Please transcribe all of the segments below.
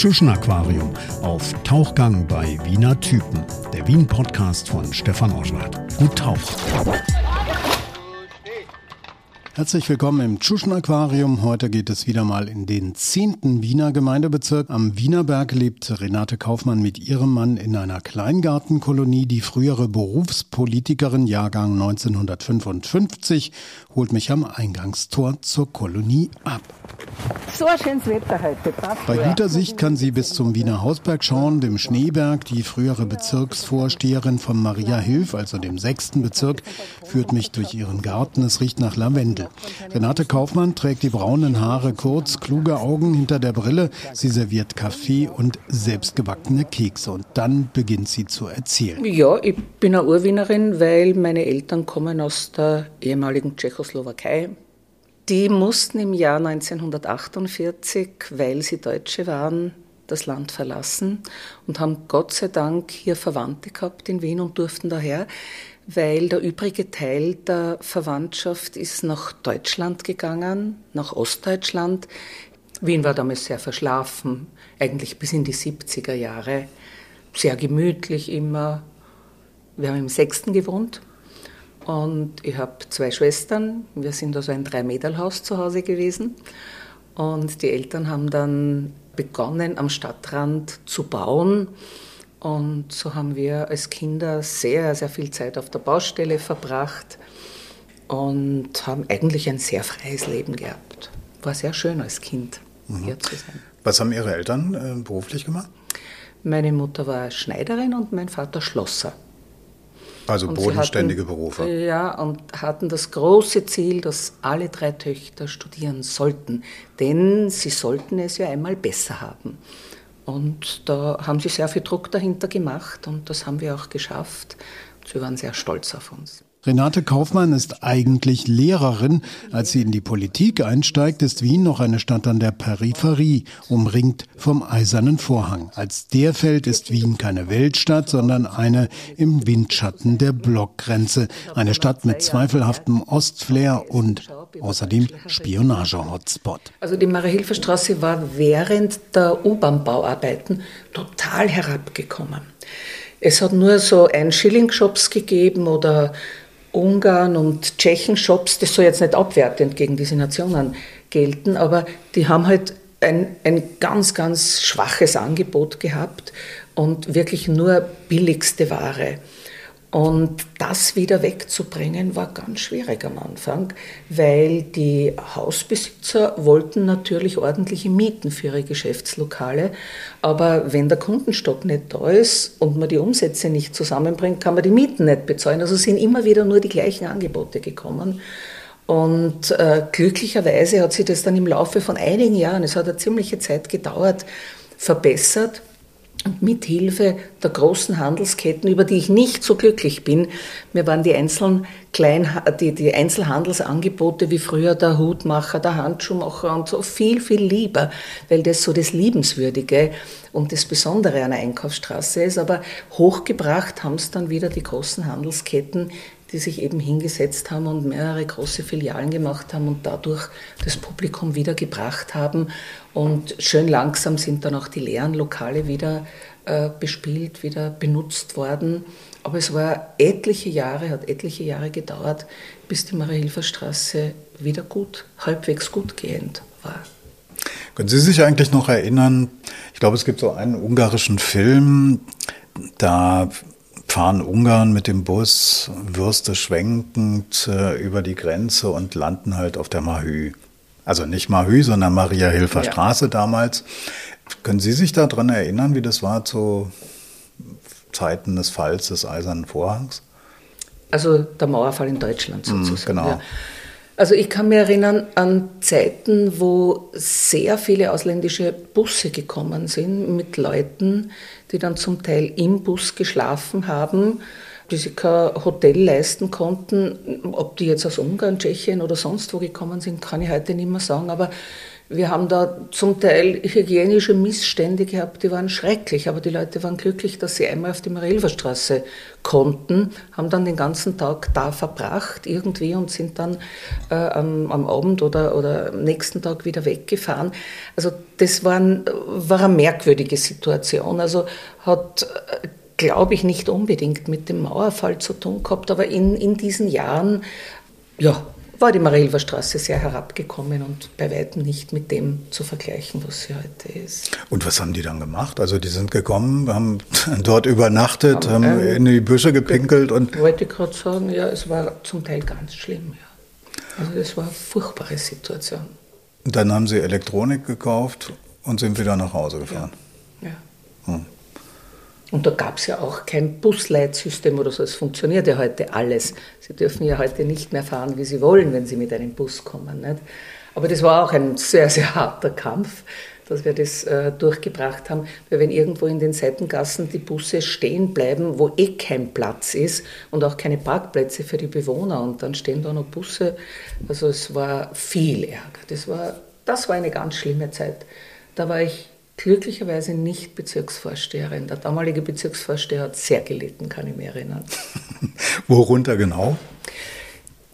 Tschuschen Aquarium auf Tauchgang bei Wiener Typen. Der Wien-Podcast von Stefan Oschwart. Gut tauchen. Herzlich willkommen im Tschuschen Aquarium. Heute geht es wieder mal in den zehnten Wiener Gemeindebezirk. Am Wienerberg lebt Renate Kaufmann mit ihrem Mann in einer Kleingartenkolonie. Die frühere Berufspolitikerin, Jahrgang 1955, holt mich am Eingangstor zur Kolonie ab. So ein schönes Wetter heute. Passt Bei guter Sicht kann sie bis zum Wiener Hausberg schauen, dem Schneeberg. Die frühere Bezirksvorsteherin von Maria Hilf, also dem sechsten Bezirk, führt mich durch ihren Garten. Es riecht nach Lavendel. Renate Kaufmann trägt die braunen Haare kurz, kluge Augen hinter der Brille. Sie serviert Kaffee und selbstgebackene Kekse. Und dann beginnt sie zu erzählen. Ja, ich bin eine Urwienerin, weil meine Eltern kommen aus der ehemaligen Tschechoslowakei. Die mussten im Jahr 1948, weil sie Deutsche waren, das Land verlassen und haben Gott sei Dank hier Verwandte gehabt in Wien und durften daher, weil der übrige Teil der Verwandtschaft ist nach Deutschland gegangen, nach Ostdeutschland. Wien war damals sehr verschlafen, eigentlich bis in die 70er Jahre, sehr gemütlich immer. Wir haben im Sechsten gewohnt, und ich habe zwei Schwestern. Wir sind also ein Drei-Meter-Haus zu Hause gewesen. Und die Eltern haben dann begonnen, am Stadtrand zu bauen. Und so haben wir als Kinder sehr, sehr viel Zeit auf der Baustelle verbracht und haben eigentlich ein sehr freies Leben gehabt. War sehr schön als Kind mhm. hier zu sein. Was haben Ihre Eltern äh, beruflich gemacht? Meine Mutter war Schneiderin und mein Vater Schlosser. Also und bodenständige hatten, Berufe. Ja, und hatten das große Ziel, dass alle drei Töchter studieren sollten, denn sie sollten es ja einmal besser haben. Und da haben sie sehr viel Druck dahinter gemacht und das haben wir auch geschafft. Sie waren sehr stolz auf uns. Renate Kaufmann ist eigentlich Lehrerin. Als sie in die Politik einsteigt, ist Wien noch eine Stadt an der Peripherie, umringt vom eisernen Vorhang. Als der fällt, ist Wien keine Weltstadt, sondern eine im Windschatten der Blockgrenze. Eine Stadt mit zweifelhaftem Ostflair und außerdem Spionage-Hotspot. Also die Marie-Hilfer-Straße war während der U-Bahn-Bauarbeiten total herabgekommen. Es hat nur so ein Schilling-Shops gegeben oder Ungarn und Tschechen-Shops, das soll jetzt nicht abwertend gegen diese Nationen gelten, aber die haben halt ein, ein ganz, ganz schwaches Angebot gehabt und wirklich nur billigste Ware. Und das wieder wegzubringen war ganz schwierig am Anfang, weil die Hausbesitzer wollten natürlich ordentliche Mieten für ihre Geschäftslokale. Aber wenn der Kundenstock nicht da ist und man die Umsätze nicht zusammenbringt, kann man die Mieten nicht bezahlen. Also sind immer wieder nur die gleichen Angebote gekommen. Und äh, glücklicherweise hat sich das dann im Laufe von einigen Jahren, es hat eine ziemliche Zeit gedauert, verbessert. Und mit Hilfe der großen Handelsketten, über die ich nicht so glücklich bin, mir waren die, einzelnen Klein, die, die Einzelhandelsangebote wie früher der Hutmacher, der Handschuhmacher und so viel, viel lieber, weil das so das Liebenswürdige und das Besondere einer Einkaufsstraße ist. Aber hochgebracht haben es dann wieder die großen Handelsketten, die sich eben hingesetzt haben und mehrere große Filialen gemacht haben und dadurch das Publikum wieder gebracht haben. Und schön langsam sind dann auch die leeren Lokale wieder äh, bespielt, wieder benutzt worden. Aber es war etliche Jahre, hat etliche Jahre gedauert, bis die Marie-Hilfer-Straße wieder gut, halbwegs gut gehend war. Können Sie sich eigentlich noch erinnern, ich glaube, es gibt so einen ungarischen Film, da fahren Ungarn mit dem Bus, Würste schwenkend äh, über die Grenze und landen halt auf der Mahü. Also nicht Mahü, sondern Maria-Hilfer ja. Straße damals. Können Sie sich daran erinnern, wie das war zu Zeiten des Falls des Eisernen Vorhangs? Also der Mauerfall in Deutschland mhm, sozusagen. Mm, genau. Ja. Also ich kann mich erinnern an Zeiten, wo sehr viele ausländische Busse gekommen sind mit Leuten, die dann zum Teil im Bus geschlafen haben, die sich kein Hotel leisten konnten. Ob die jetzt aus Ungarn, Tschechien oder sonst wo gekommen sind, kann ich heute nicht mehr sagen. Aber Wir haben da zum Teil hygienische Missstände gehabt, die waren schrecklich, aber die Leute waren glücklich, dass sie einmal auf die Marilferstraße konnten, haben dann den ganzen Tag da verbracht irgendwie und sind dann äh, am, am, Abend oder, oder am nächsten Tag wieder weggefahren. Also das war, ein, war eine merkwürdige Situation. Also hat glaube ich, nicht unbedingt mit dem Mauerfall zu tun gehabt, aber in, in diesen Jahren, ja, war die Marilfer Straße sehr herabgekommen und bei weitem nicht mit dem zu vergleichen, was sie heute ist. Und was haben die dann gemacht? Also die sind gekommen, haben dort übernachtet, haben, haben in die Büsche gepinkelt und... Ich wollte gerade sagen, ja, es war zum Teil ganz schlimm. Ja. Also das war eine furchtbare Situation. Und dann haben sie Elektronik gekauft und sind wieder nach Hause gefahren. Ja. ja. Hm. Und da gab es ja auch kein Busleitsystem oder so. Es funktioniert ja heute alles. Sie dürfen ja heute nicht mehr fahren, wie Sie wollen, wenn Sie mit einem Bus kommen. Nicht? Aber das war auch ein sehr, sehr harter Kampf, dass wir das äh, durchgebracht haben. Weil wenn irgendwo in den Seitengassen die Busse stehen bleiben, wo eh kein Platz ist und auch keine Parkplätze für die Bewohner und dann stehen da noch Busse. Also es war viel Ärger. Das war, das war eine ganz schlimme Zeit. Da war ich glücklicherweise nicht Bezirksvorsteherin. Der damalige Bezirksvorsteher hat sehr gelitten, kann ich mich erinnern. Worunter genau?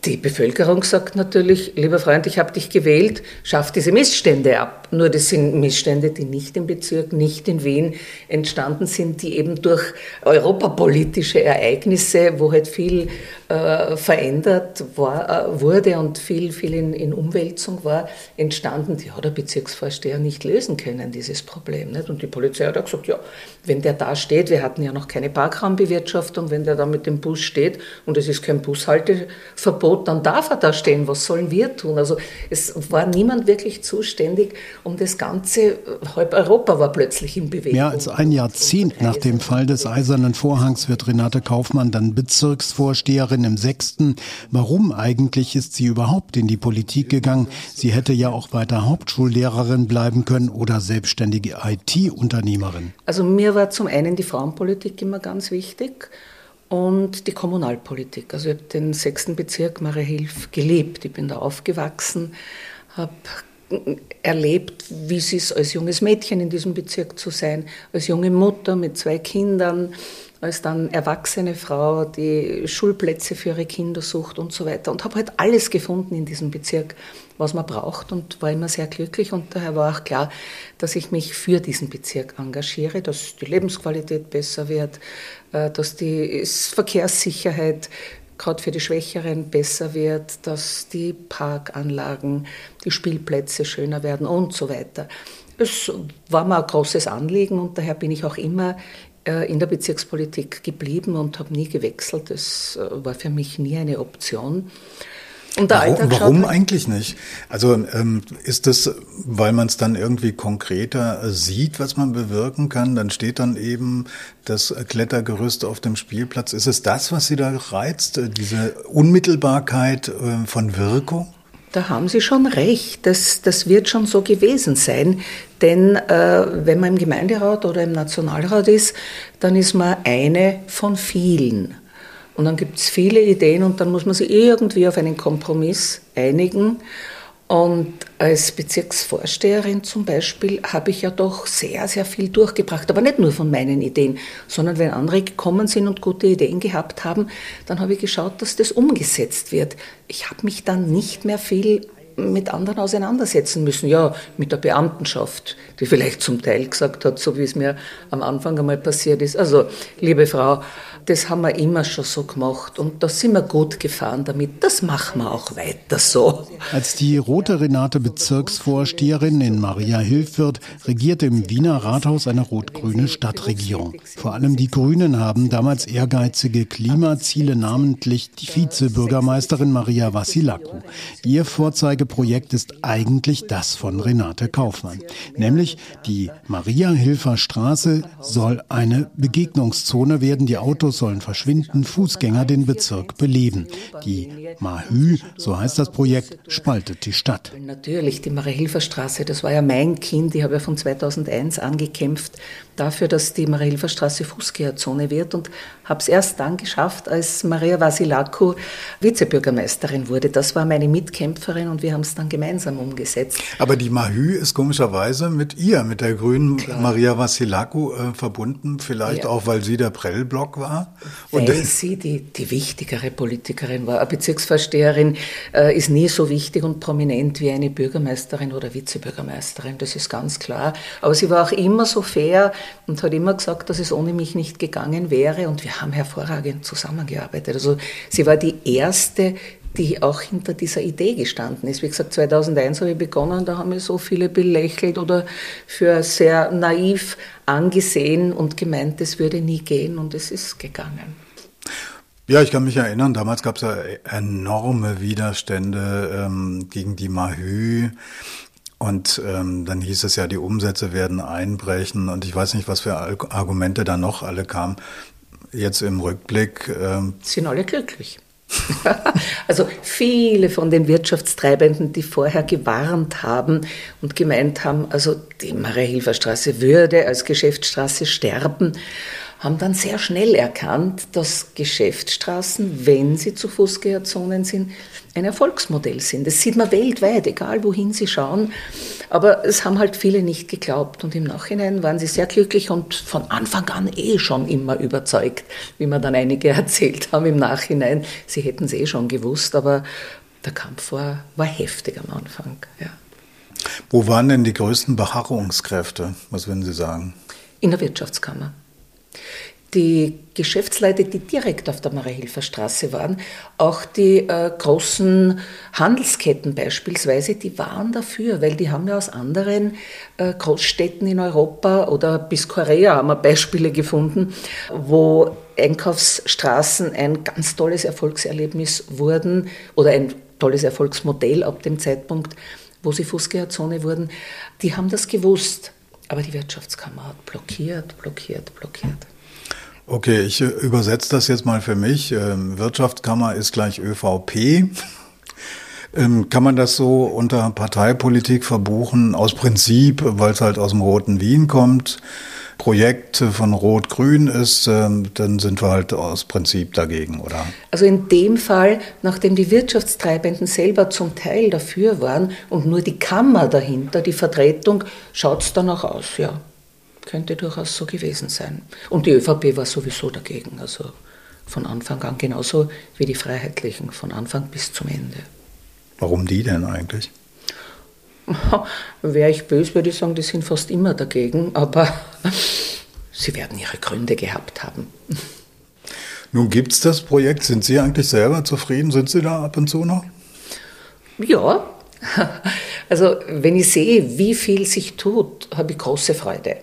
Die Bevölkerung sagt natürlich, lieber Freund, ich habe dich gewählt, schaff diese Missstände ab. Nur das sind Missstände, die nicht im Bezirk, nicht in Wien entstanden sind, die eben durch europapolitische Ereignisse, wo halt viel äh, verändert war, äh, wurde und viel, viel in, in, Umwälzung war, entstanden. Die hat der Bezirksvorsteher nicht lösen können, dieses Problem. Nicht? Und die Polizei hat auch gesagt, ja, wenn der da steht, wir hatten ja noch keine Parkraumbewirtschaftung, wenn der da mit dem Bus steht und es ist kein Bushalteverbot, dann darf er da stehen. Was sollen wir tun? Also es war niemand wirklich zuständig, um das Ganze. Halb Europa war plötzlich in Bewegung. Mehr als ein Jahrzehnt nach dem Fall des Eisernen Vorhangs wird Renate Kaufmann dann Bezirksvorsteherin im Sechsten. Warum eigentlich ist sie überhaupt in die Politik gegangen? Sie hätte ja auch weiter Hauptschullehrerin bleiben können oder selbstständige IT-Unternehmerin. Also mir war zum einen die Frauenpolitik immer ganz wichtig und die Kommunalpolitik. Also ich habe den sechsten Bezirk Mariahilf gelebt. Ich bin da aufgewachsen, habe erlebt, wie es ist, als junges Mädchen in diesem Bezirk zu sein, als junge Mutter mit zwei Kindern, als dann erwachsene Frau, die Schulplätze für ihre Kinder sucht und so weiter. Und habe halt alles gefunden in diesem Bezirk, was man braucht und war immer sehr glücklich. Und daher war auch klar, dass ich mich für diesen Bezirk engagiere, dass die Lebensqualität besser wird, äh, dass die Verkehrssicherheit gerade für die Schwächeren besser wird, dass die Parkanlagen, die Spielplätze schöner werden und so weiter. Es war mir ein großes Anliegen und daher bin ich auch immer äh, in der Bezirkspolitik geblieben und habe nie gewechselt. Das äh, war für mich nie eine Option. Und der warum, warum halt eigentlich nicht? Also ähm, ist das, weil man es dann irgendwie konkreter sieht, was man bewirken kann? Dann steht dann eben das Klettergerüst auf dem Spielplatz. Ist es das, was Sie da reizt, diese Unmittelbarkeit äh, von Wirkung? Da haben Sie schon recht. Das, das wird schon so gewesen sein. Denn äh, wenn man im Gemeinderat oder im Nationalrat ist, dann ist man eine von vielen. Und dann gibt es viele Ideen und dann muss man sich irgendwie auf einen Kompromiss einigen. Und als Bezirksvorsteherin zum Beispiel habe ich ja doch sehr, sehr viel durchgebracht. Aber nicht nur von meinen Ideen, sondern wenn andere gekommen sind und gute Ideen gehabt haben, dann habe ich geschaut, dass das umgesetzt wird. Ich habe mich dann nicht mehr viel mit anderen auseinandersetzen müssen. Ja, mit der Beamtenschaft, die vielleicht zum Teil gesagt hat, so wie es mir am Anfang einmal passiert ist. Also, liebe Frau, das haben wir immer schon so gemacht und da sind wir gut gefahren damit. Das machen wir auch weiter so. Als die rote Renate Bezirksvorsteherin in Maria wird, regiert im Wiener Rathaus eine rot-grüne Stadtregierung. Vor allem die Grünen haben damals ehrgeizige Klimaziele, namentlich die Vizebürgermeisterin Maria Vassilakou. Ihr Vorzeigeprojekt ist eigentlich das von Renate Kaufmann, nämlich die Maria-Hilfer Straße soll eine Begegnungszone werden. Die Autos sollen verschwinden, Fußgänger den Bezirk beleben. Die Mahü, so heißt das Projekt, spaltet die Stadt. Natürlich, die Marie-Hilfer-Straße, das war ja mein Kind, ich habe ja von 2001 angekämpft dafür, dass die Marie-Hilfer-Straße Fußgängerzone wird und habe es erst dann geschafft, als Maria Vasilakou Vizebürgermeisterin wurde. Das war meine Mitkämpferin und wir haben es dann gemeinsam umgesetzt. Aber die Mahü ist komischerweise mit ihr, mit der grünen Klar. Maria Vassilakou äh, verbunden, vielleicht ja. auch, weil sie der Prellblock war. Weil Und sie die, die wichtigere Politikerin war. Eine Bezirksvorsteherin äh, ist nie so wichtig und prominent wie eine Bürgermeisterin oder Vizebürgermeisterin, das ist ganz klar. Aber sie war auch immer so fair und hat immer gesagt, dass es ohne mich nicht gegangen wäre und wir haben hervorragend zusammengearbeitet. Also sie war die erste, die auch hinter dieser Idee gestanden ist. Wie gesagt, 2001 habe ich begonnen, da haben mir so viele belächelt oder für sehr naiv angesehen und gemeint, es würde nie gehen und es ist gegangen. Ja, ich kann mich erinnern, damals gab es ja enorme Widerstände ähm, gegen die Mahü. Und ähm, dann hieß es ja, die Umsätze werden einbrechen und ich weiß nicht, was für Argumente da noch alle kamen. Jetzt im Rückblick. Ähm Sind alle glücklich. also viele von den Wirtschaftstreibenden, die vorher gewarnt haben und gemeint haben, also die Maria-Hilfer Straße würde als Geschäftsstraße sterben, haben dann sehr schnell erkannt, dass Geschäftsstraßen, wenn sie zu Fußgängerzonen sind, ein Erfolgsmodell sind. Das sieht man weltweit, egal wohin Sie schauen. Aber es haben halt viele nicht geglaubt. Und im Nachhinein waren sie sehr glücklich und von Anfang an eh schon immer überzeugt, wie mir dann einige erzählt haben im Nachhinein. Sie hätten es eh schon gewusst, aber der Kampf war, war heftig am Anfang. Ja. Wo waren denn die größten Beharrungskräfte? Was würden Sie sagen? In der Wirtschaftskammer. Die Geschäftsleute, die direkt auf der Mariahilfer Straße waren, auch die äh, großen Handelsketten beispielsweise, die waren dafür, weil die haben ja aus anderen äh, Großstädten in Europa oder bis Korea haben wir Beispiele gefunden, wo Einkaufsstraßen ein ganz tolles Erfolgserlebnis wurden oder ein tolles Erfolgsmodell ab dem Zeitpunkt, wo sie Fußgängerzone wurden. Die haben das gewusst, aber die Wirtschaftskammer hat blockiert, blockiert, blockiert. Okay, ich äh, übersetze das jetzt mal für mich. Ähm, Wirtschaftskammer ist gleich ÖVP. Ähm, kann man das so unter Parteipolitik verbuchen, aus Prinzip, weil es halt aus dem roten Wien kommt? Projekt von Rot-Grün ist, ähm, dann sind wir halt aus Prinzip dagegen, oder? Also in dem Fall, nachdem die Wirtschaftstreibenden selber zum Teil dafür waren und nur die Kammer dahinter, die Vertretung, schaut es danach aus, ja könnte durchaus so gewesen sein. Und die ÖVP war sowieso dagegen, also von Anfang an genauso wie die Freiheitlichen, von Anfang bis zum Ende. Warum die denn eigentlich? Wäre ich böse, würde ich sagen, die sind fast immer dagegen, aber sie werden ihre Gründe gehabt haben. Nun gibt es das Projekt. Sind Sie eigentlich selber zufrieden? Sind Sie da ab und zu noch? Ja, also wenn ich sehe, wie viel sich tut, habe ich große Freude.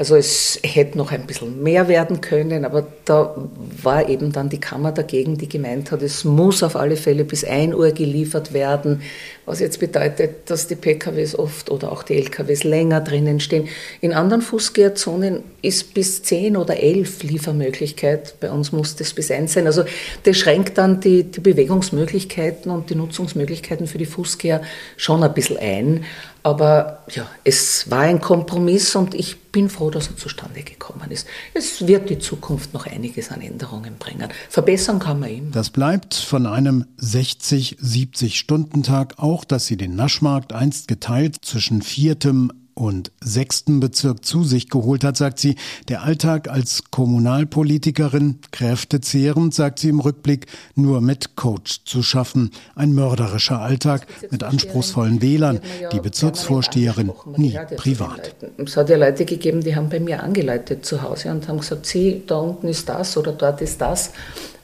Also es hätte noch ein bisschen mehr werden können, aber da war eben dann die Kammer dagegen, die gemeint hat, es muss auf alle Fälle bis 1 Uhr geliefert werden, was jetzt bedeutet, dass die PKWs oft oder auch die LKWs länger drinnen stehen. In anderen Fußgängerzonen ist bis 10 oder 11 Liefermöglichkeit, bei uns muss das bis 1 sein. Also das schränkt dann die, die Bewegungsmöglichkeiten und die Nutzungsmöglichkeiten für die Fußgänger schon ein bisschen ein. Aber ja, es war ein Kompromiss und ich bin froh, dass er zustande gekommen ist. Es wird die Zukunft noch einiges an Änderungen bringen. Verbessern kann man ihn. Das bleibt von einem 60, 70 Stunden Tag auch, dass sie den Naschmarkt einst geteilt zwischen viertem und sechsten Bezirk zu sich geholt hat, sagt sie, der Alltag als Kommunalpolitikerin, kräftezehrend, sagt sie im Rückblick, nur mit Coach zu schaffen. Ein mörderischer Alltag mit anspruchsvollen Wählern, die Bezirksvorsteherin nie privat. Es hat ja Leute gegeben, die haben bei mir angeleitet zu Hause und haben gesagt, sie, da unten ist das oder dort ist das.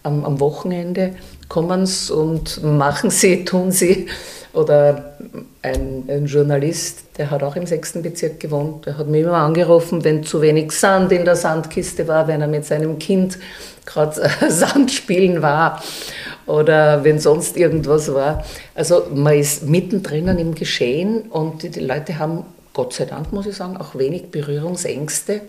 Am, am Wochenende kommen sie und machen sie, tun sie. Oder ein, ein, Journalist, der hat auch im sechsten Bezirk gewohnt, der hat mich immer angerufen, wenn zu wenig Sand in der Sandkiste war, wenn er mit seinem Kind gerade Sand spielen war oder wenn sonst irgendwas war. Also man ist mittendrin im Geschehen und die, die Leute haben, Gott sei Dank muss ich sagen, auch wenig Berührungsängste.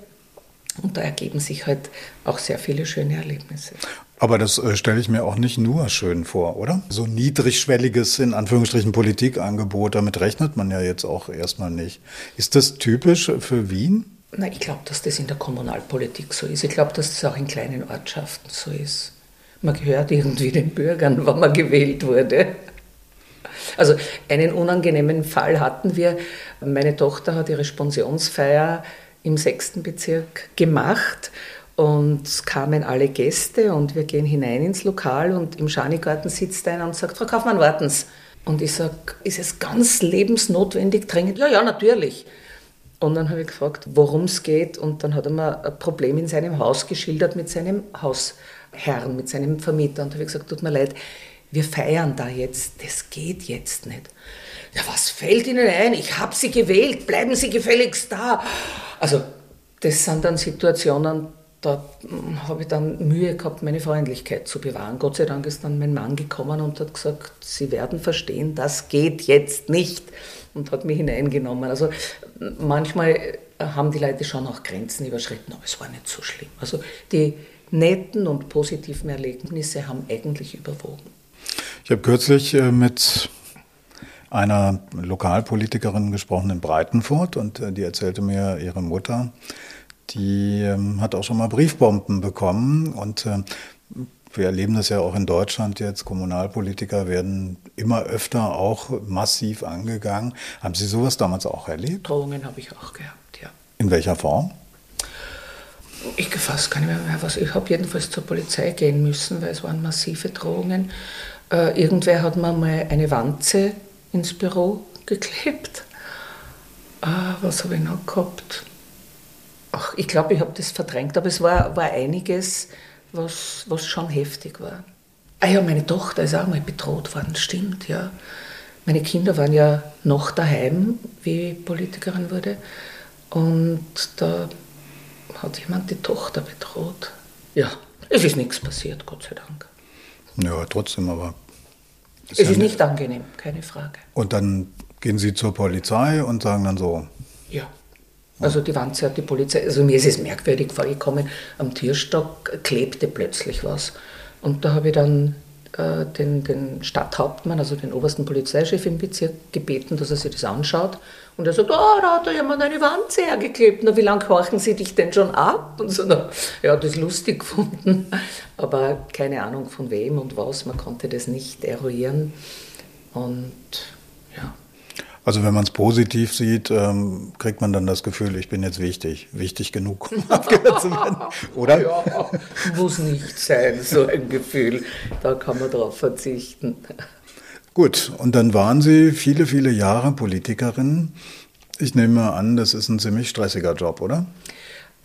Und da ergeben sich halt auch sehr viele schöne Erlebnisse. Aber das äh, stelle ich mir auch nicht nur schön vor, oder? So niedrigschwelliges, in Anführungsstrichen, Politikangebot, damit rechnet man ja jetzt auch erstmal nicht. Ist das typisch für Wien? Na, ich glaube, dass das in der Kommunalpolitik so ist. Ich glaube, dass das auch in kleinen Ortschaften so ist. Man gehört irgendwie den Bürgern, wann man gewählt wurde. Also einen unangenehmen Fall hatten wir. Meine Tochter hat ihre Spensionsfeier im sechsten Bezirk gemacht und kamen alle Gäste und wir gehen hinein ins Lokal und im Schanigarten sitzt einer und sagt, Frau Kaufmann, warten Sie. Und ich sage, ist es ganz lebensnotwendig dringend? Ja, ja, natürlich. Und dann habe ich gefragt, worum es geht. Und dann hat er mir ein Problem in seinem Haus geschildert mit seinem Hausherrn, mit seinem Vermieter. Und habe ich gesagt, tut mir leid, wir feiern da jetzt, das geht jetzt nicht. Ja, was fällt Ihnen ein? Ich habe Sie gewählt, bleiben Sie gefälligst da. Also, das sind dann Situationen, da habe ich dann Mühe gehabt, meine Freundlichkeit zu bewahren. Gott sei Dank ist dann mein Mann gekommen und hat gesagt, Sie werden verstehen, das geht jetzt nicht und hat mich hineingenommen. Also manchmal haben die Leute schon auch Grenzen überschritten, aber es war nicht so schlimm. Also die netten und positiven Erlebnisse haben eigentlich überwogen. Ich habe kürzlich äh, mit einer Lokalpolitikerin gesprochen in Breitenfurt und äh, die erzählte mir, ihre Mutter, die ähm, hat auch schon mal Briefbomben bekommen und äh, wir erleben das ja auch in Deutschland jetzt. Kommunalpolitiker werden immer öfter auch massiv angegangen. Haben Sie sowas damals auch erlebt? Drohungen habe ich auch gehabt, ja. In welcher Form? Ich gefasst gar nicht mehr, was. Ich habe jedenfalls zur Polizei gehen müssen, weil es waren massive Drohungen. Äh, irgendwer hat mir mal eine Wanze ins Büro geklebt. Äh, was habe ich noch gehabt? Ach, ich glaube, ich habe das verdrängt, aber es war, war einiges, was, was schon heftig war. Ah ja, meine Tochter ist auch mal bedroht worden, stimmt, ja. Meine Kinder waren ja noch daheim, wie ich Politikerin wurde. Und da hat jemand die Tochter bedroht. Ja, es ist nichts passiert, Gott sei Dank. Ja, trotzdem, aber. Es ist, ja nicht angenehm, keine Frage. Und dann gehen Sie zur Polizei und sagen dann so. Ja. Also die Wanze hat die Polizei, also mir ist es merkwürdig vorgekommen, am Türstock klebte plötzlich was. Und da habe ich dann äh, den, den Stadthauptmann, also den obersten Polizeichef im Bezirk, gebeten, dass er sich das anschaut. Und er sagt, oh, da hat da jemand eine Wanze hergeklebt. Na, wie lange horchen Sie dich denn schon ab? Und so, na, ja, das lustig gefunden. Aber keine Ahnung von wem und was, man konnte das nicht eruieren. Und ja. Also wenn man es positiv sieht, ähm, kriegt man dann das Gefühl, ich bin jetzt wichtig, wichtig genug, um abgehört zu werden, oder? Ja, muss nicht sein, so ein Gefühl. Da kann man darauf verzichten. Gut, und dann waren Sie viele, viele Jahre Politikerin. Ich nehme an, das ist ein ziemlich stressiger Job, oder?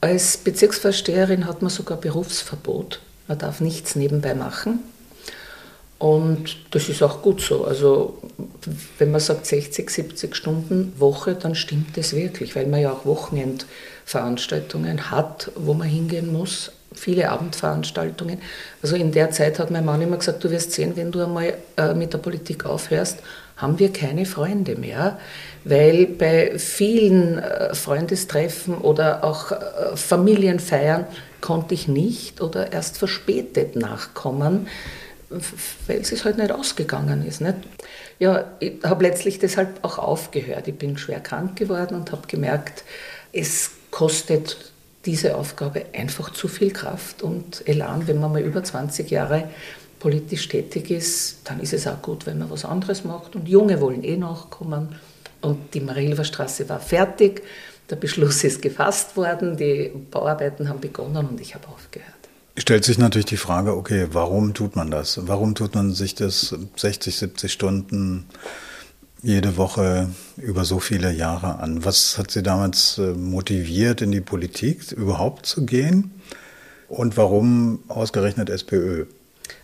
Als Bezirksvorsteherin hat man sogar Berufsverbot. Man darf nichts nebenbei machen. Und das ist auch gut so. Also wenn man sagt 60, 70 Stunden Woche, dann stimmt das wirklich, weil man ja auch Wochenendveranstaltungen hat, wo man hingehen muss viele Abendveranstaltungen. Also in der Zeit hat mein Mann immer gesagt, du wirst sehen, wenn du einmal äh, mit der Politik aufhörst, haben wir keine Freunde mehr, weil bei vielen äh, Freundestreffen oder auch äh, Familienfeiern konnte ich nicht oder erst verspätet nachkommen, weil es halt nicht ausgegangen ist. Nicht? Ja, ich habe letztlich deshalb auch aufgehört. Ich bin schwer krank geworden und habe gemerkt, es kostet diese Aufgabe einfach zu viel Kraft und Elan. Wenn man mal über 20 Jahre politisch tätig ist, dann ist es auch gut, wenn man was anderes macht. Und Junge wollen eh nachkommen. Und die Marilfer Straße war fertig. Der Beschluss ist gefasst worden, die Bauarbeiten haben begonnen und ich habe aufgehört. Stellt sich natürlich die Frage, okay, warum tut man das? Warum tut man sich das 60, 70 Stunden jede Woche über so viele Jahre an. Was hat Sie damals äh, motiviert, in die Politik überhaupt zu gehen? Und warum ausgerechnet SPÖ?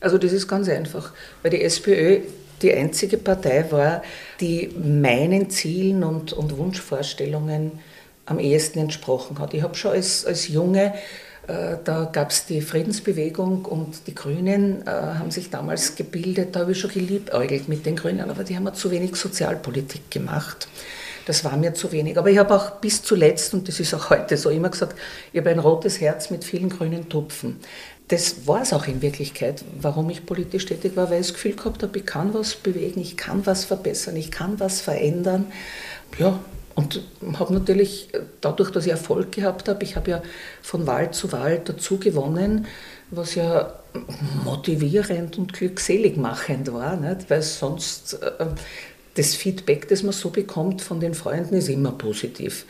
Also das ist ganz einfach, weil die SPÖ die einzige Partei war, die meinen Zielen und, und Wunschvorstellungen am ehesten entsprochen hat. Ich habe schon als, als junge da gab es die Friedensbewegung und die Grünen äh, haben sich damals gebildet. Da habe ich schon geliebäugelt mit den Grünen, aber die haben zu wenig Sozialpolitik gemacht. Das war mir zu wenig. Aber ich habe auch bis zuletzt, und das ist auch heute so, immer gesagt, ich habe ein rotes Herz mit vielen grünen Tupfen. Das war es auch in Wirklichkeit, warum ich politisch tätig war, weil ich das Gefühl gehabt habe, ich kann was bewegen, ich kann was verbessern, ich kann was verändern. Ja, Und habe natürlich dadurch, dass ich Erfolg gehabt habe, ich habe ja von Wahl zu Wahl dazu gewonnen, was ja motivierend und glückselig machend war, nicht? weil sonst äh, das Feedback, das man so bekommt von den Freunden, ist immer positiv.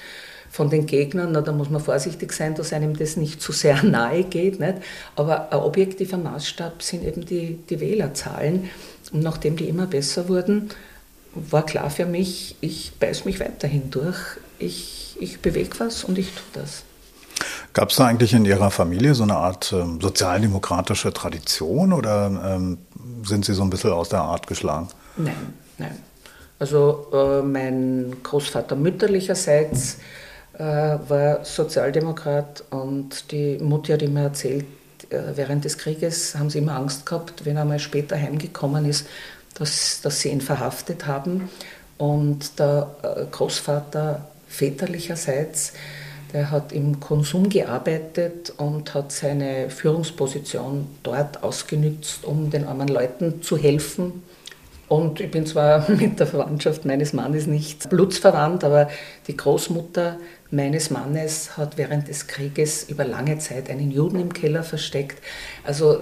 Von den Gegnern, na, da muss man vorsichtig sein, dass einem das nicht zu sehr nahe geht. Nicht? Aber ein objektiver Maßstab sind eben die, die Wählerzahlen. Und nachdem die immer besser wurden, war klar für mich, ich beiß mich weiterhin durch. Ich, ich bewege was und ich tue das. Gab es da eigentlich in Ihrer Familie so eine Art ähm, sozialdemokratische Tradition oder ähm, sind Sie so ein bisschen aus der Art geschlagen? Nein, nein. Also äh, mein Großvater mütterlicherseits äh, war Sozialdemokrat und die Mutter hat immer erzählt, äh, während des Krieges haben sie immer Angst gehabt, wenn er mal später heimgekommen ist, dass, dass sie ihn verhaftet haben. Und der äh, Großvater väterlicherseits, der hat im Konsum gearbeitet und hat seine Führungsposition dort ausgenützt, um den armen Leuten zu helfen. Und ich bin zwar mit der Verwandtschaft meines Mannes nicht blutsverwandt, aber die Großmutter meines Mannes hat während des Krieges über lange Zeit einen Juden im Keller versteckt. Also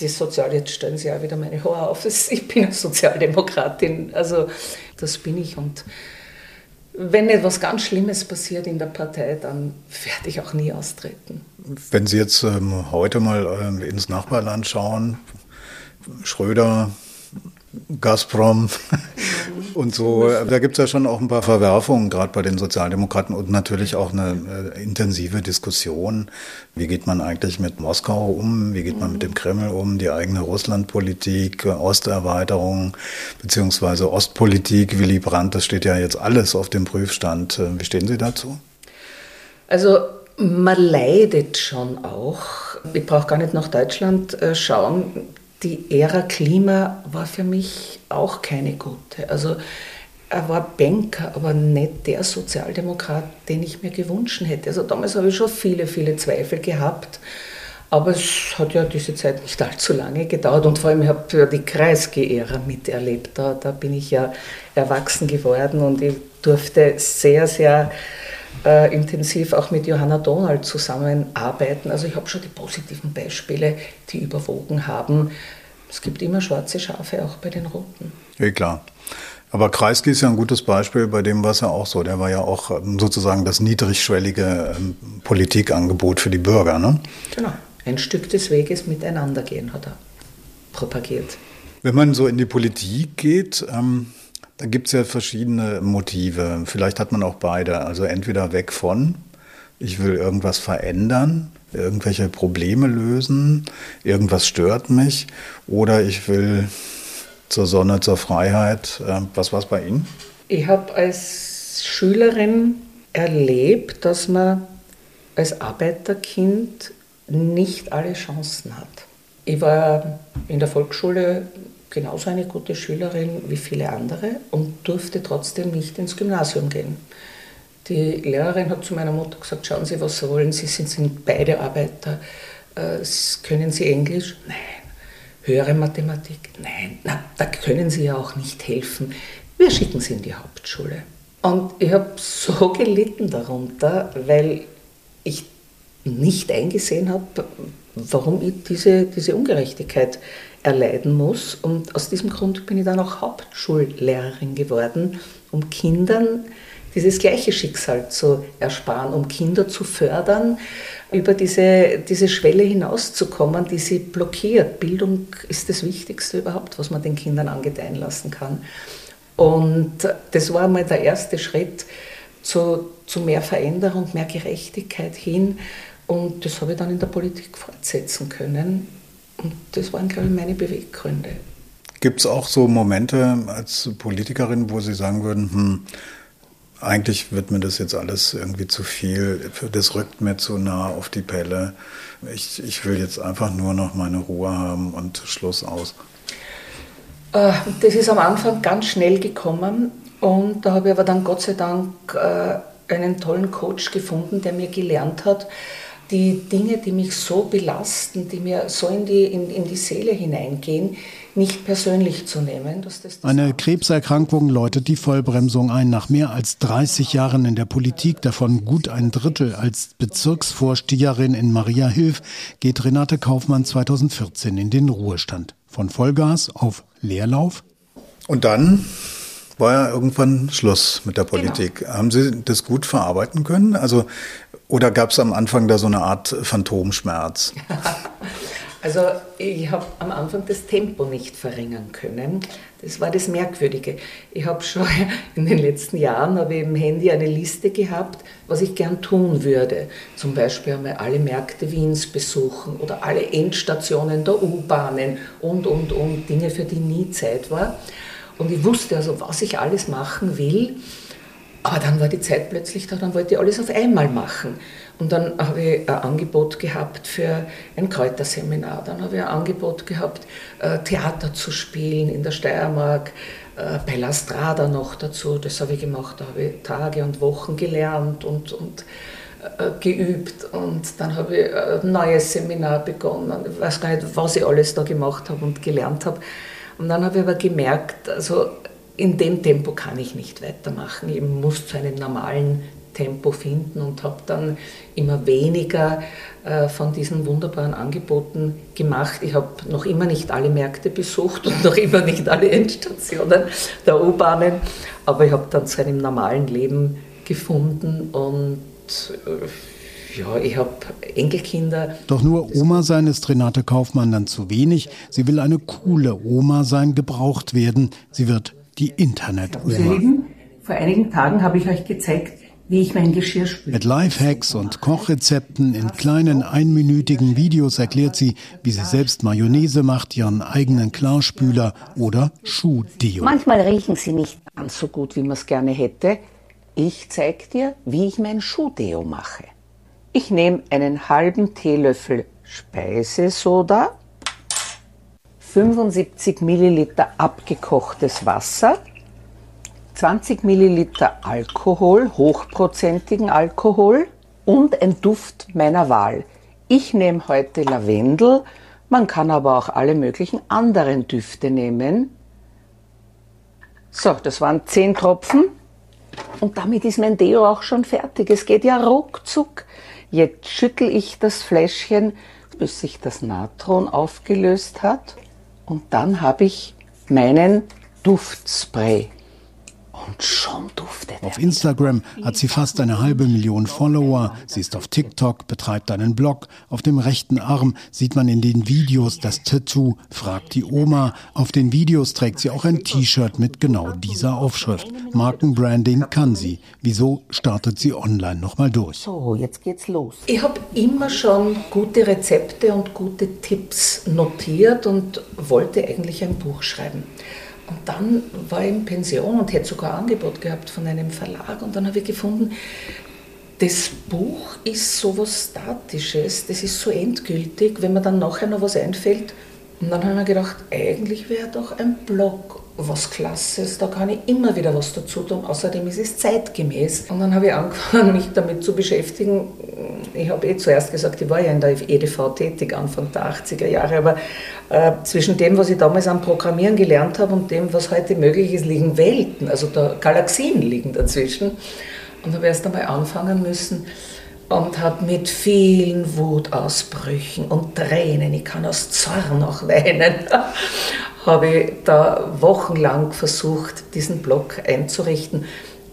die Sozial, jetzt stellen Sie ja wieder meine Haare auf, ich bin eine Sozialdemokratin, also das bin ich und wenn etwas ganz Schlimmes passiert in der Partei, dann werde ich auch nie austreten. Wenn Sie jetzt ähm, heute mal ähm, ins Nachbarland schauen, Schröder, Gazprom und so. Da gibt es ja schon auch ein paar Verwerfungen, gerade bei den Sozialdemokraten und natürlich auch eine äh, intensive Diskussion. Wie geht man eigentlich mit Moskau um? Wie geht man mit dem Kreml um? Die eigene Russlandpolitik, Osterweiterung beziehungsweise Ostpolitik, Willy Brandt, das steht ja jetzt alles auf dem Prüfstand. Äh, wie stehen Sie dazu? Also man leidet schon auch. Ich brauche gar nicht nach Deutschland äh, schauen die Ära Klima war für mich auch keine gute. Also er war Banker, aber nicht der Sozialdemokrat, den ich mir gewünscht hätte. Also damals habe ich schon viele, viele Zweifel gehabt. Aber es hat ja diese Zeit nicht allzu lange gedauert und vor allem habe ich ja die Kreisge-Ära miterlebt. Da, da bin ich ja erwachsen geworden und ich durfte sehr, sehr äh, intensiv auch mit Johanna Donald zusammenarbeiten. Also ich habe schon die positiven Beispiele, die überwogen haben. Es gibt immer schwarze Schafe, auch bei den Roten. Ja, klar. Aber Kreisky ist ja ein gutes Beispiel, bei dem war es ja auch so. Der war ja auch ähm, sozusagen das niedrigschwellige ähm, Politikangebot für die Bürger. Ne? Genau. Ein Stück des Weges miteinander gehen hat er propagiert. Wenn man so in die Politik geht, ähm, da gibt es ja verschiedene Motive. Vielleicht hat man auch beide. Also entweder weg von, ich will irgendwas verändern, irgendwelche Probleme lösen, irgendwas stört mich oder ich will zur Sonne, zur Freiheit. Ähm, was war es bei Ihnen? Ich habe als Schülerin erlebt, dass man als Arbeiterkind nicht alle Chancen hat. Ich war in der Volksschule genauso eine gute Schülerin wie viele andere und durfte trotzdem nicht ins Gymnasium gehen. Die Lehrerin hat zu meiner Mutter gesagt, schauen Sie, was Sie wollen, Sie sind, sind beide Arbeiter, äh, können Sie Englisch? Nein. Höhere Mathematik? Nein. Na, da können Sie ja auch nicht helfen. Wir schicken Sie in die Hauptschule. Und ich habe so gelitten darunter, weil ich nicht eingesehen habe, warum ich diese, diese Ungerechtigkeit erleiden muss. Und aus diesem Grund bin ich dann auch Hauptschullehrerin geworden, um Kindern dieses gleiche Schicksal zu ersparen, um Kinder zu fördern, über diese, diese Schwelle hinauszukommen, die sie blockiert. Bildung ist das Wichtigste überhaupt, was man den Kindern angedeihen lassen kann. Und das war mal der erste Schritt zu, zu mehr Veränderung, mehr Gerechtigkeit hin. Und das habe ich dann in der Politik fortsetzen können. Und das waren, glaube ich, meine Beweggründe. Gibt es auch so Momente als Politikerin, wo Sie sagen würden, hm, eigentlich wird mir das jetzt alles irgendwie zu viel. Das rückt mir zu nah auf die Pelle. Ich, ich will jetzt einfach nur noch meine Ruhe haben und Schluss aus. Äh, das ist am Anfang ganz schnell gekommen und da habe ich aber dann Gott sei Dank äh, einen tollen Coach gefunden, der mir gelernt hat, die Dinge, die mich so belasten, die mir so in die, in, in die Seele hineingehen, nicht persönlich zu nehmen. Das das Eine Krebserkrankung läutet die Vollbremsung ein. Nach mehr als 30 Jahren in der Politik, davon gut ein Drittel als Bezirksvorsteherin in Maria Hilf, geht Renate Kaufmann 2014 in den Ruhestand. Von Vollgas auf Leerlauf. Und dann war ja irgendwann Schluss mit der genau. Politik. Genau. Haben Sie das gut verarbeiten können? Also, oder gab es am Anfang da so eine Art Phantomschmerz? Also ich habe am Anfang das Tempo nicht verringern können. Das war das Merkwürdige. Ich habe schon in den letzten Jahren ich im Handy eine Liste gehabt, was ich gern tun würde. Zum Beispiel einmal alle Märkte Wiens besuchen oder alle Endstationen der U-Bahnen und, und, und Dinge, für die nie Zeit war. Und ich wusste also, was ich alles machen will. Aber dann war die Zeit plötzlich da, dann wollte ich alles auf einmal machen. Und dann habe ich ein Angebot gehabt für ein Kräuterseminar. Dann habe ich ein Angebot gehabt, äh, Theater zu spielen in der Steiermark, äh, bei La Strada noch dazu. Das habe ich gemacht. Da habe ich Tage und Wochen gelernt und, und äh, geübt. Und dann habe ich ein neues Seminar begonnen. Ich weiß gar nicht, was ich alles da gemacht habe und gelernt habe. Und dann habe ich aber gemerkt, also in dem Tempo kann ich nicht weitermachen. Ich muss zu einem normalen Tempo finden und habe dann immer weniger äh, von diesen wunderbaren Angeboten gemacht. Ich habe noch immer nicht alle Märkte besucht und noch immer nicht alle Endstationen der U-Bahnen, aber ich habe dann zu einem normalen Leben gefunden und äh, ja, ich habe Enkelkinder. Doch nur Oma sein ist Renate Kaufmann dann zu wenig. Sie will eine coole Oma sein, gebraucht werden. Sie wird die Internet-Oma. Vor einigen Tagen habe ich euch gezeigt, wie ich mein Geschirr spüle. Mit Lifehacks und Kochrezepten in kleinen einminütigen Videos erklärt sie, wie sie selbst Mayonnaise macht, ihren eigenen Klarspüler oder Schuhdeo. Manchmal riechen sie nicht ganz so gut, wie man es gerne hätte. Ich zeige dir, wie ich mein Schuhdeo mache. Ich nehme einen halben Teelöffel Speisesoda, 75 Milliliter abgekochtes Wasser, 20 Milliliter Alkohol, hochprozentigen Alkohol und ein Duft meiner Wahl. Ich nehme heute Lavendel, man kann aber auch alle möglichen anderen Düfte nehmen. So, das waren 10 Tropfen und damit ist mein Deo auch schon fertig. Es geht ja ruckzuck. Jetzt schüttel ich das Fläschchen, bis sich das Natron aufgelöst hat und dann habe ich meinen Duftspray. Und schon duftet Auf Instagram hat sie fast eine halbe Million Follower. Sie ist auf TikTok, betreibt einen Blog. Auf dem rechten Arm sieht man in den Videos das Tattoo, fragt die Oma. Auf den Videos trägt sie auch ein T-Shirt mit genau dieser Aufschrift. Markenbranding kann sie. Wieso startet sie online nochmal durch? So, jetzt geht's los. Ich habe immer schon gute Rezepte und gute Tipps notiert und wollte eigentlich ein Buch schreiben. Und dann war ich in Pension und hätte sogar ein Angebot gehabt von einem Verlag. Und dann habe ich gefunden, das Buch ist so was Statisches, das ist so endgültig, wenn mir dann nachher noch was einfällt. Und dann habe ich mir gedacht, eigentlich wäre doch ein Blog was Klasses, da kann ich immer wieder was dazu tun. Außerdem ist es zeitgemäß. Und dann habe ich angefangen, mich damit zu beschäftigen. Ich habe eh zuerst gesagt, ich war ja in der EDV tätig, Anfang der 80er Jahre, aber äh, zwischen dem, was ich damals am Programmieren gelernt habe und dem, was heute möglich ist, liegen Welten, also da Galaxien liegen dazwischen. Und habe erst einmal anfangen müssen und habe mit vielen Wutausbrüchen und Tränen, ich kann aus Zorn auch weinen, habe ich da wochenlang versucht, diesen Blog einzurichten.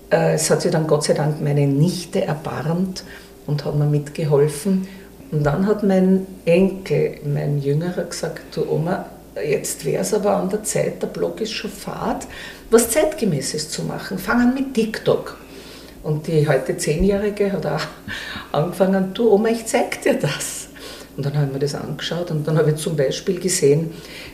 Äh, es hat sich dann Gott sei Dank meine Nichte erbarmt und hat mir mitgeholfen. Und dann hat mein Enkel, mein Jüngerer, gesagt, du Oma, jetzt wäre es aber an der Zeit, der Blog ist schon fad, was Zeitgemäßes zu machen. Fang an mit TikTok. Und die heute Zehnjährige hat auch angefangen, du Oma, ich zeig dir das. Und dann haben wir das angeschaut und dann habe ich zum Beispiel gesehen,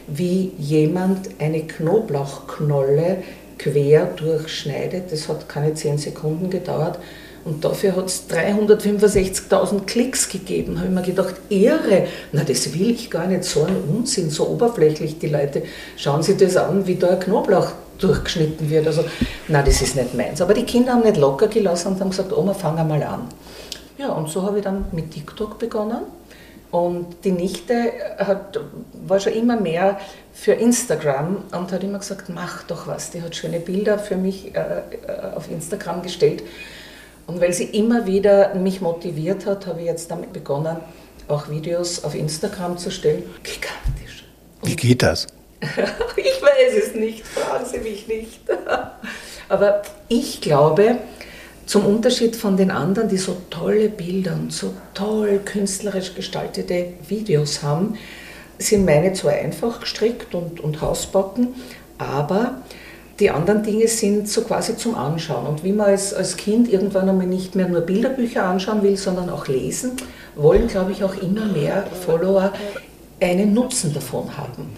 wie jemand eine Knoblauchknolle quer durchschneidet. Das hat keine zehn Sekunden gedauert. Und dafür hat es 365.000 Klicks gegeben. Habe ich mir gedacht, irre, na das will ich gar nicht, so ein Unsinn, so oberflächlich die Leute. Schauen Sie das an, wie da ein Knoblauch durchgeschnitten wird. Also, na das ist nicht meins. Aber die Kinder haben nicht locker gelassen und haben gesagt, Oma, fang einmal an. Ja, und so habe ich dann mit TikTok begonnen. Und die Nichte hat, war schon immer mehr für Instagram und hat immer gesagt, mach doch was. Die hat schöne Bilder für mich äh, äh, auf Instagram gestellt. Und weil sie immer wieder mich motiviert hat, habe ich jetzt damit begonnen, auch Videos auf Instagram zu stellen. Gigantisch. Und Wie geht das? ich weiß es nicht, fragen Sie mich nicht. Aber ich glaube, zum Unterschied von den anderen, die so tolle Bilder und so toll künstlerisch gestaltete Videos haben, sind meine zwar einfach gestrickt und, und Hausbacken, aber die anderen Dinge sind so quasi zum Anschauen. Und wie man als, als Kind irgendwann einmal nicht mehr nur Bilderbücher anschauen will, sondern auch lesen, wollen, glaube ich, auch immer mehr Follower einen Nutzen davon haben.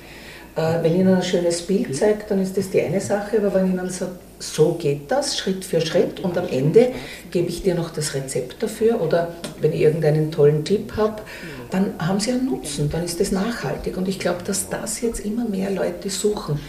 Äh, wenn Ihnen ein schönes Bild zeige, dann ist das die eine Sache, aber wenn Ihnen sage, so geht das, Schritt für Schritt und am Ende gebe ich dir noch das Rezept dafür oder wenn ich irgendeinen tollen Tipp habe, dann haben sie einen Nutzen, dann ist das nachhaltig und ich glaube, dass das jetzt immer mehr Leute suchen.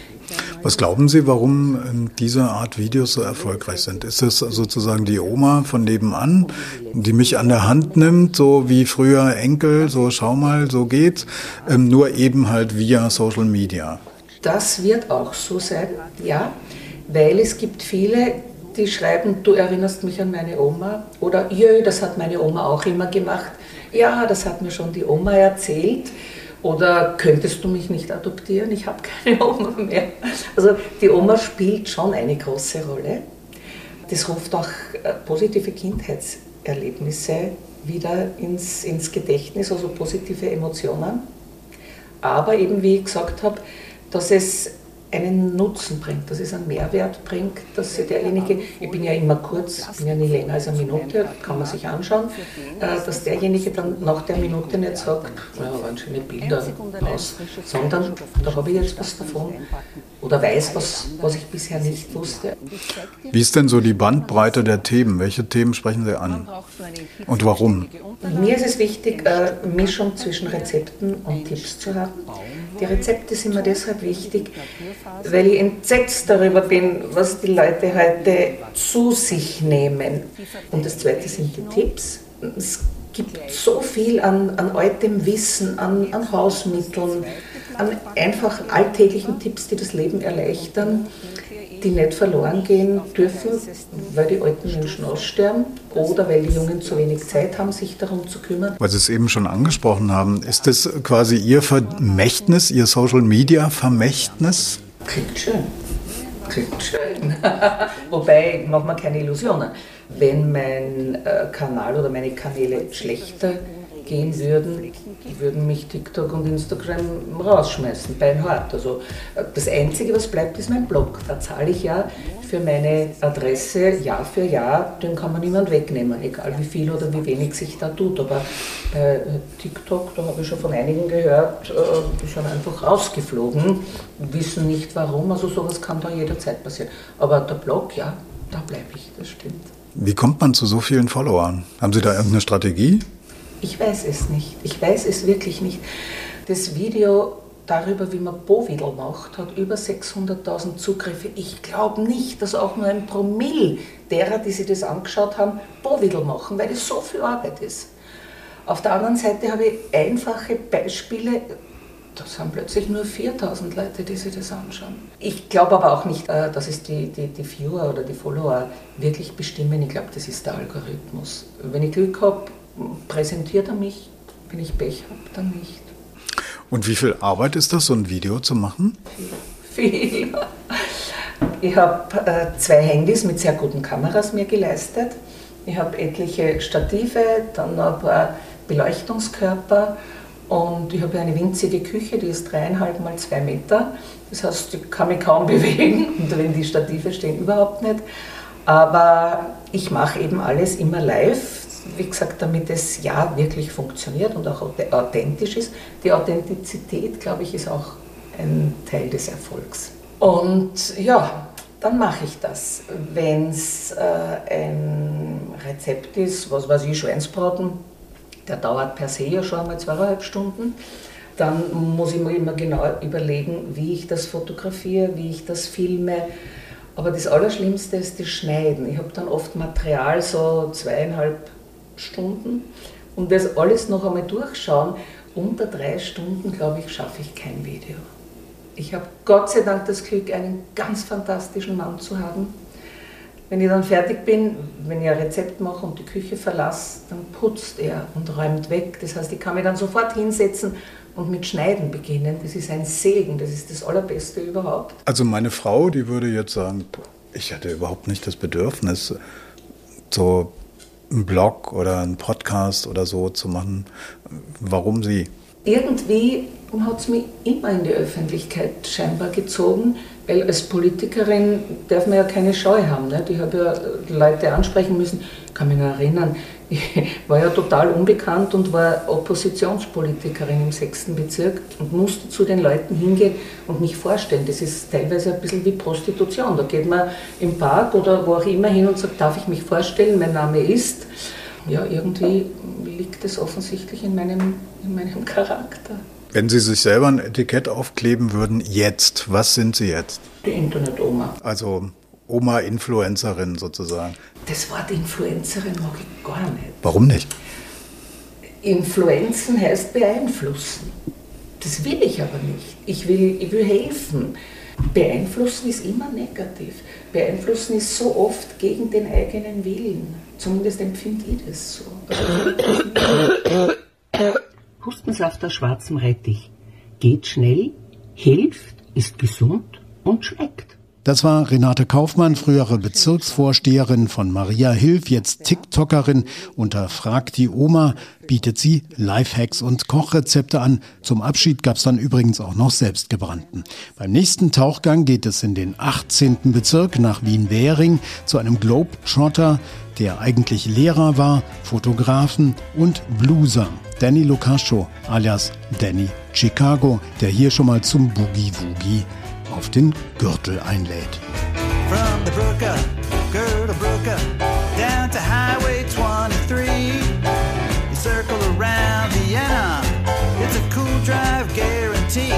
Was glauben Sie, warum ähm, diese Art Videos so erfolgreich sind? Ist es sozusagen die Oma von nebenan, die mich an der Hand nimmt, so wie früher Enkel, so schau mal, so geht's, ähm, nur eben halt via Social Media? Das wird auch so sein, ja, weil es gibt viele, die schreiben, du erinnerst mich an meine Oma oder jö, das hat meine Oma auch immer gemacht. Ja, das hat mir schon die Oma erzählt. Oder könntest du mich nicht adoptieren? Ich habe keine Oma mehr. Also die Oma spielt schon eine große Rolle. Das ruft auch äh, positive Kindheitserlebnisse wieder ins, ins Gedächtnis, also positive Emotionen. Aber eben, wie ich gesagt habe, dass es einen Nutzen bringt, dass es einen Mehrwert bringt, dass derjenige, ich bin ja immer kurz, ich bin ja nie länger als eine Minute, kann man sich anschauen, äh, dass derjenige dann nach der Minute nicht sagt, ja, waren schöne Bilder aus, sondern da habe ich jetzt was davon oder weiß was, was ich bisher nicht wusste. Wie ist denn so die Bandbreite der Themen? Welche Themen sprechen Sie an und warum? Mir ist es wichtig, eine Mischung zwischen Rezepten und Tipps zu haben. Die Rezepte sind mir deshalb wichtig, weil ich entsetzt darüber bin, was die Leute heute zu sich nehmen. Und das Zweite sind die Tipps. Es gibt so viel an, an altem Wissen, an, an Hausmitteln, an einfach alltäglichen Tipps, die das Leben erleichtern die nicht verloren gehen dürfen, weil die alten Menschen aussterben oder weil die Jungen zu wenig Zeit haben, sich darum zu kümmern. Weil Sie es eben schon angesprochen haben, ist das quasi Ihr Vermächtnis, Ihr Social Media Vermächtnis? Klingt schön. Klingt schön. Wobei, ich mache keine Illusionen. Wenn mein äh, Kanal oder meine Kanäle schlechter gehen würden, würden mich TikTok und Instagram rausschmeißen, beinhart. Also äh, das Einzige, was bleibt, ist mein Blog. Da zahle ich ja für meine Adresse Jahr für Jahr, den kann man niemand wegnehmen, egal wie viel oder wie wenig sich da tut. Aber bei äh, TikTok, da habe ich schon von einigen gehört, äh, die sind einfach rausgeflogen, wissen nicht warum. Also sowas kann da jederzeit passieren. Aber der Blog, ja, da bleibe ich, das stimmt. Wie kommt man zu so vielen Followern? Haben Sie da irgendeine Strategie? Ich weiß es nicht. Ich weiß es wirklich nicht. Das Video darüber, wie man Bovidel macht, hat über 600.000 Zugriffe. Ich glaube nicht, dass auch nur ein Promille derer, die sich das angeschaut haben, Bovidel machen, weil das so viel Arbeit ist. Auf der anderen Seite habe ich einfache Beispiele, da sind plötzlich nur 4000 Leute, die sich das anschauen. Ich glaube aber auch nicht, äh, dass es die, die, die Viewer oder die Follower wirklich bestimmen. Ich glaube, das ist der Algorithmus. Wenn ich Glück habe, präsentiert er mich. Wenn ich Pech habe, dann nicht. Und wie viel Arbeit ist das, so ein Video zu machen? Viel. viel. Ich habe äh, zwei Handys mit sehr guten Kameras mir geleistet. Ich habe etliche Stative, dann noch ein paar Beleuchtungskörper und ich habe eine winzige Küche, die ist dreieinhalb mal zwei Meter. Das heißt, ich kann mich kaum bewegen und wenn die Stative stehen, überhaupt nicht. Aber ich mache eben alles immer live wie gesagt, damit es ja wirklich funktioniert und auch authentisch ist. Die Authentizität, glaube ich, ist auch ein Teil des Erfolgs. Und ja, dann mache ich das. Wenn es äh, ein Rezept ist, was weiß ich, Schweinsbraten, der dauert per se ja schon einmal zweieinhalb Stunden, dann muss ich mir immer genau überlegen, wie ich das fotografiere, wie ich das filme. Aber das Allerschlimmste ist das Schneiden. Ich habe dann oft Material, so zweieinhalb Stunden. Und das alles noch einmal durchschauen, unter drei Stunden, glaube ich, schaffe ich kein Video. Ich habe Gott sei Dank das Glück, einen ganz fantastischen Mann zu haben. Wenn ich dann fertig bin, wenn ich ein Rezept mache und die Küche verlasse, dann putzt er und räumt weg. Das heißt, ich kann mich dann sofort hinsetzen und mit Schneiden beginnen. Das ist ein Segen, das ist das Allerbeste überhaupt. Also meine Frau, die würde jetzt sagen, ich hatte überhaupt nicht das Bedürfnis, so einen Blog oder einen Podcast oder so zu machen. Warum sie? Irgendwie hat es mich immer in die Öffentlichkeit scheinbar gezogen, weil als Politikerin darf man ja keine Scheu haben. Nicht? Ich habe ja Leute ansprechen müssen, ich kann mich noch erinnern, war ja total unbekannt und war Oppositionspolitikerin im sechsten Bezirk und musste zu den Leuten hingehen und mich vorstellen. Das ist teilweise ein bisschen wie Prostitution. Da geht man im Park oder wo auch immer hin und sagt, darf ich mich vorstellen, mein Name ist. Ja, irgendwie liegt es offensichtlich in meinem, in meinem Charakter. Wenn Sie sich selber ein Etikett aufkleben würden, jetzt, was sind Sie jetzt? Die Internet-Oma. Also Oma-Influencerin sozusagen. Das Wort Influencerin mag ich gar nicht. Warum nicht? Influenzen heißt beeinflussen. Das will ich aber nicht. Ich will, ich will helfen. Beeinflussen ist immer negativ. Beeinflussen ist so oft gegen den eigenen Willen. Zumindest empfinde ich das so. Hustensaft aus schwarzem Rettich. Geht schnell, hilft, ist gesund und schmeckt. Das war Renate Kaufmann, frühere Bezirksvorsteherin von Maria Hilf, jetzt TikTokerin. Unter Frag die Oma bietet sie Lifehacks und Kochrezepte an. Zum Abschied gab's dann übrigens auch noch selbstgebrannten. Beim nächsten Tauchgang geht es in den 18. Bezirk nach Wien-Währing zu einem Globetrotter, der eigentlich Lehrer war, Fotografen und Blueser. Danny Lucascio alias Danny Chicago, der hier schon mal zum Boogie Woogie auf den Gürtel einlädt. From the Brooker, Girdle Brooker, down to Highway 23. You circle around Vienna, it's a cool drive guarantee.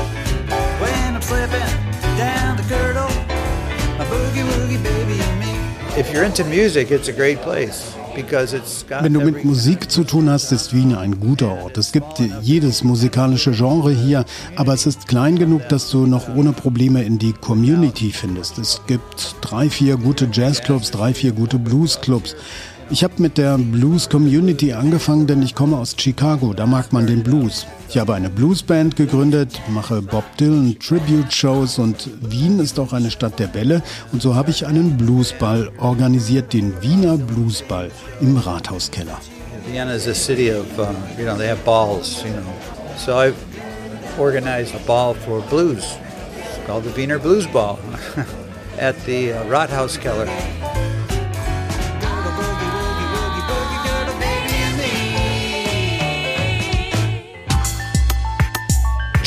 When I'm slipping down the Girdle, my boogie woogie baby and me. If you're into music, it's a great place. Wenn du mit Musik zu tun hast, ist Wien ein guter Ort. Es gibt jedes musikalische Genre hier, aber es ist klein genug, dass du noch ohne Probleme in die Community findest. Es gibt drei, vier gute Jazzclubs, drei, vier gute Bluesclubs. Ich habe mit der Blues Community angefangen, denn ich komme aus Chicago, da mag man den Blues. Ich habe eine Bluesband gegründet, mache Bob Dylan Tribute Shows und Wien ist auch eine Stadt der Bälle und so habe ich einen Bluesball organisiert, den Wiener Bluesball im Rathauskeller. Vienna is a city of, uh, you know, they have balls, you know. So I've organized a ball for blues. It's called the Wiener Blues Ball at the uh, Rathauskeller.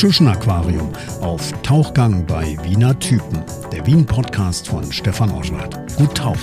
Tschuschen Aquarium auf Tauchgang bei Wiener Typen. Der Wien-Podcast von Stefan Oschwart. Gut tauchen.